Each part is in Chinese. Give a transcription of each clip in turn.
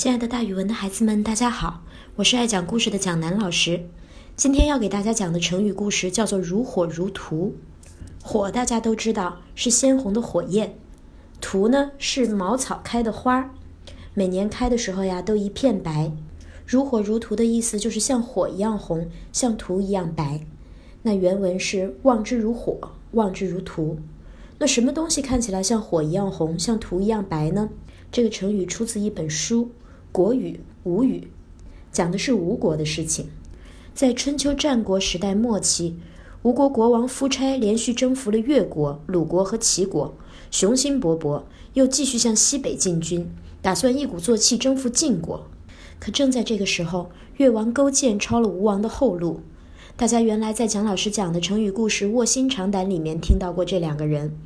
亲爱的，大语文的孩子们，大家好，我是爱讲故事的蒋楠老师。今天要给大家讲的成语故事叫做“如火如荼”。火大家都知道是鲜红的火焰，荼呢是茅草开的花，每年开的时候呀都一片白。如火如荼的意思就是像火一样红，像荼一样白。那原文是望之如火，望之如荼。那什么东西看起来像火一样红，像荼一样白呢？这个成语出自一本书。国语吴语讲的是吴国的事情，在春秋战国时代末期，吴国国王夫差连续征服了越国、鲁国和齐国，雄心勃勃，又继续向西北进军，打算一鼓作气征服晋国。可正在这个时候，越王勾践抄了吴王的后路。大家原来在蒋老师讲的成语故事《卧薪尝胆》里面听到过这两个人。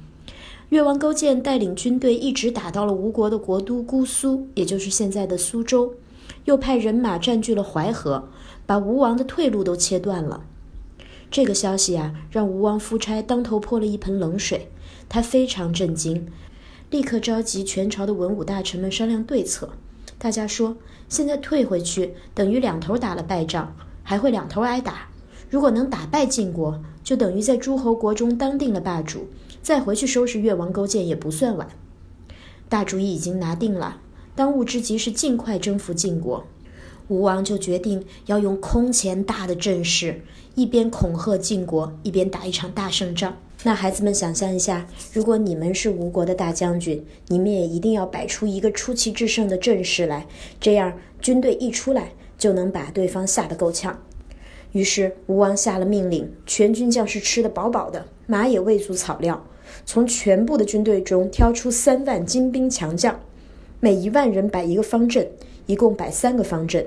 越王勾践带领军队一直打到了吴国的国都姑苏，也就是现在的苏州，又派人马占据了淮河，把吴王的退路都切断了。这个消息啊，让吴王夫差当头泼了一盆冷水，他非常震惊，立刻召集全朝的文武大臣们商量对策。大家说，现在退回去等于两头打了败仗，还会两头挨打。如果能打败晋国，就等于在诸侯国中当定了霸主。再回去收拾越王勾践也不算晚。大主意已经拿定了，当务之急是尽快征服晋国。吴王就决定要用空前大的阵势，一边恐吓晋国，一边打一场大胜仗。那孩子们想象一下，如果你们是吴国的大将军，你们也一定要摆出一个出奇制胜的阵势来，这样军队一出来就能把对方吓得够呛。于是吴王下了命令，全军将士吃得饱饱的，马也喂足草料。从全部的军队中挑出三万精兵强将，每一万人摆一个方阵，一共摆三个方阵，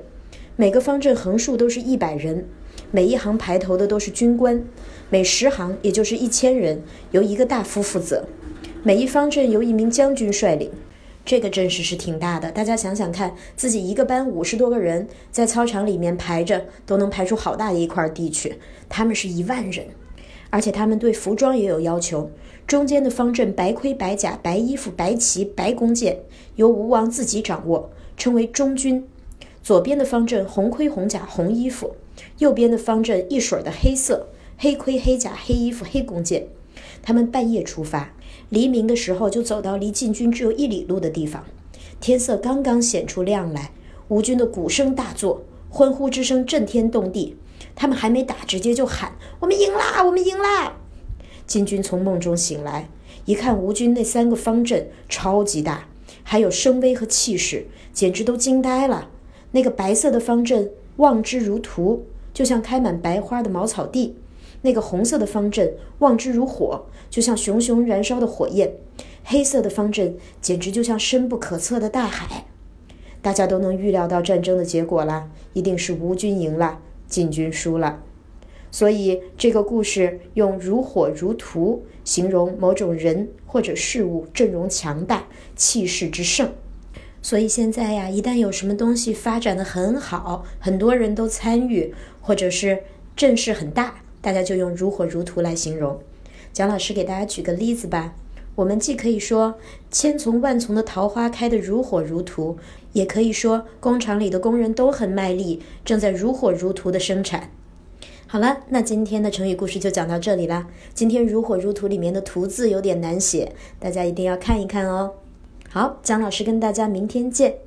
每个方阵横竖都是一百人，每一行排头的都是军官，每十行也就是一千人，由一个大夫负责，每一方阵由一名将军率领。这个阵势是挺大的，大家想想看，自己一个班五十多个人在操场里面排着，都能排出好大的一块地去。他们是一万人。而且他们对服装也有要求，中间的方阵白盔白甲白衣服白旗白弓箭，由吴王自己掌握，称为中军；左边的方阵红盔红甲红衣服，右边的方阵一水的黑色黑盔黑甲黑衣服黑弓箭。他们半夜出发，黎明的时候就走到离晋军只有一里路的地方，天色刚刚显出亮来，吴军的鼓声大作，欢呼之声震天动地。他们还没打，直接就喊：“我们赢啦！我们赢啦！”金军从梦中醒来，一看吴军那三个方阵超级大，还有声威和气势，简直都惊呆了。那个白色的方阵望之如图，就像开满白花的茅草地；那个红色的方阵望之如火，就像熊熊燃烧的火焰；黑色的方阵简直就像深不可测的大海。大家都能预料到战争的结果了，一定是吴军赢了。进军输了，所以这个故事用如火如荼形容某种人或者事物阵容强大、气势之盛。所以现在呀，一旦有什么东西发展的很好，很多人都参与，或者是阵势很大，大家就用如火如荼来形容。蒋老师给大家举个例子吧。我们既可以说千丛万丛的桃花开得如火如荼，也可以说工厂里的工人都很卖力，正在如火如荼的生产。好了，那今天的成语故事就讲到这里啦。今天“如火如荼”里面的“荼”字有点难写，大家一定要看一看哦。好，姜老师跟大家明天见。